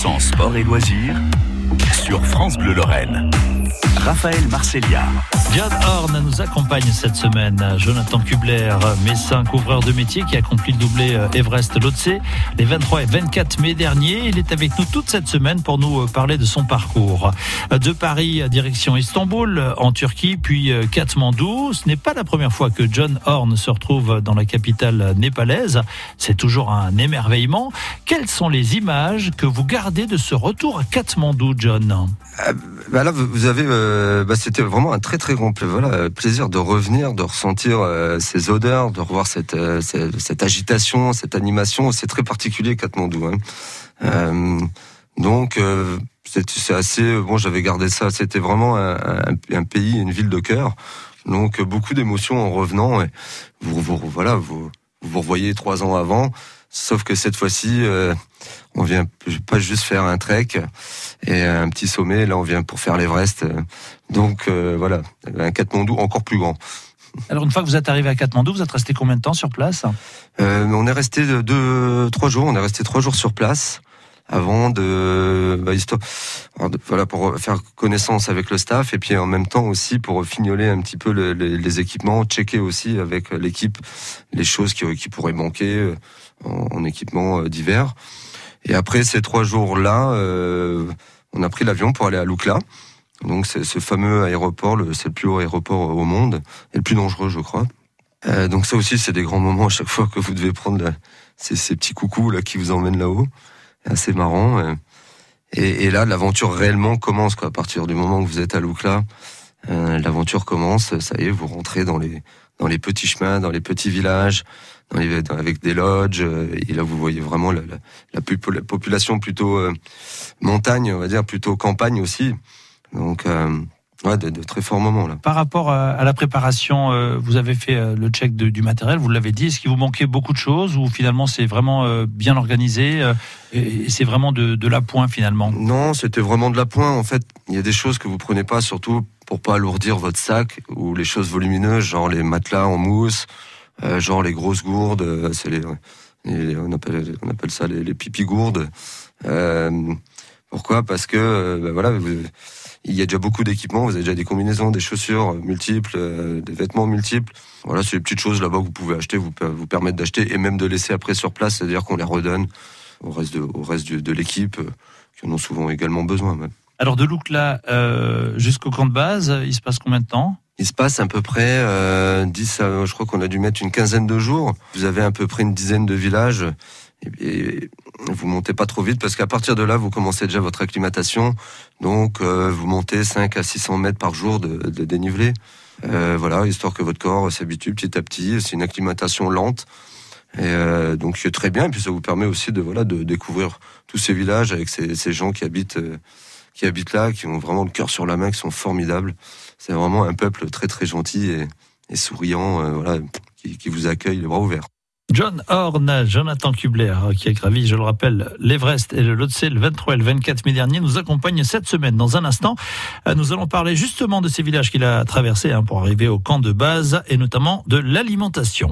100% sport et loisirs sur France Bleu Lorraine. Raphaël Marcelia. John Horn nous accompagne cette semaine. Jonathan Kubler, médecin couvreur de métier qui accomplit le doublé euh, Everest-Lotse les 23 et 24 mai dernier. Il est avec nous toute cette semaine pour nous euh, parler de son parcours. De Paris, direction Istanbul, en Turquie, puis euh, Katmandou. Ce n'est pas la première fois que John Horn se retrouve dans la capitale népalaise. C'est toujours un émerveillement. Quelles sont les images que vous gardez de ce retour à Katmandou, John? Bah Là, vous avez, bah, c'était vraiment un très très voilà, plaisir de revenir, de ressentir euh, ces odeurs, de revoir cette, euh, cette, agitation, cette animation. C'est très particulier Katmandou. Hein. Euh, donc c'est assez bon. J'avais gardé ça. C'était vraiment un, pays, une ville de cœur. Donc beaucoup d'émotions en revenant. Et vous, vous voilà, vous vous revoyez trois ans avant. Sauf que cette fois-ci, on vient pas juste faire un trek et un petit sommet. Là, on vient pour faire l'Everest. Donc euh, voilà, un Katmandou encore plus grand. Alors une fois que vous êtes arrivé à Katmandou, vous êtes resté combien de temps sur place? Euh, On est resté deux, trois jours. On est resté trois jours sur place avant de, bah, histoire, voilà, pour faire connaissance avec le staff et puis en même temps aussi pour fignoler un petit peu les, équipements, checker aussi avec l'équipe les choses qui, pourraient manquer euh, en, en équipement divers. Et après ces trois jours-là, euh, on a pris l'avion pour aller à Lukla. Donc c'est ce fameux aéroport, c'est le plus haut aéroport au monde et le plus dangereux, je crois. Euh, donc ça aussi, c'est des grands moments à chaque fois que vous devez prendre ces, petits coucous là qui vous emmènent là-haut. Assez marrant. Euh. Et, et là, l'aventure réellement commence. Quoi. À partir du moment où vous êtes à Lukla, euh, l'aventure commence. Ça y est, vous rentrez dans les dans les petits chemins, dans les petits villages, avec des lodges. Euh, et là, vous voyez vraiment la, la, population plutôt euh, montagne, on va dire, plutôt campagne aussi. Donc, euh, ouais, de, très forts moments là. Par rapport à, la préparation, vous avez fait le check du matériel, vous l'avez dit. Est-ce qu'il vous manquait beaucoup de choses ou finalement c'est vraiment bien organisé et c'est vraiment de, de l'appoint finalement? Non, c'était vraiment de l'appoint. En fait, il y a des choses que vous prenez pas, surtout pour pas alourdir votre sac ou les choses volumineuses, genre les matelas en mousse, euh, genre les grosses gourdes, euh, c'est les, on appelle on appelle ça les, les pipi gourdes. Euh, pourquoi? Parce que ben voilà, il y a déjà beaucoup d'équipements, vous avez déjà des combinaisons, des chaussures multiples, des vêtements multiples. Voilà, c'est les petites choses là-bas que vous pouvez acheter, vous vous permettre d'acheter et même de laisser après sur place, c'est-à-dire qu'on les redonne au reste de, au reste de, de l'équipe qui en ont souvent également besoin. Même. Alors de Loukla euh, jusqu'au camp de base, il se passe combien de temps? Il se passe à peu près euh, 10, je crois qu'on a dû mettre une quinzaine de jours. Vous avez à peu près une dizaine de villages. Et, vous montez pas trop vite parce qu'à partir de là, vous commencez déjà votre acclimatation. Donc, euh, vous montez 5 à 600 mètres par jour de, dénivelé. Euh, voilà, histoire que votre corps s'habitue petit à petit. C'est une acclimatation lente. Et euh, donc c'est très bien. Et puis ça vous permet aussi de voilà de découvrir tous ces villages avec ces, gens qui habitent qui habitent là, qui ont vraiment le cœur sur la main, qui sont formidables. C'est vraiment un peuple très très gentil et, souriant, voilà, qui, vous accueille les bras ouverts. John Horn, Jonathan Kubler, qui a gravi, je le rappelle, l'Everest et le Lhotse le 23 et le 24 mai dernier, nous accompagne cette semaine. Dans un instant, euh, nous allons parler justement de ces villages qu'il a traversés hein, pour arriver au camp de base et notamment de l'alimentation.